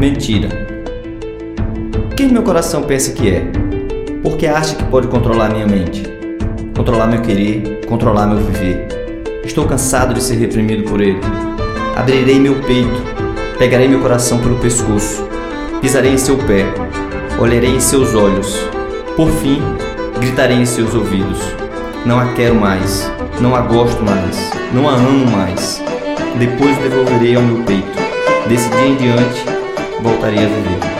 Mentira. Quem meu coração pensa que é? Porque acha que pode controlar minha mente, controlar meu querer, controlar meu viver. Estou cansado de ser reprimido por ele. Abrirei meu peito, pegarei meu coração pelo pescoço, pisarei em seu pé, olharei em seus olhos. Por fim, gritarei em seus ouvidos: Não a quero mais, não a gosto mais, não a amo mais. Depois devolverei ao meu peito. Desse dia em diante, voltarei a viver.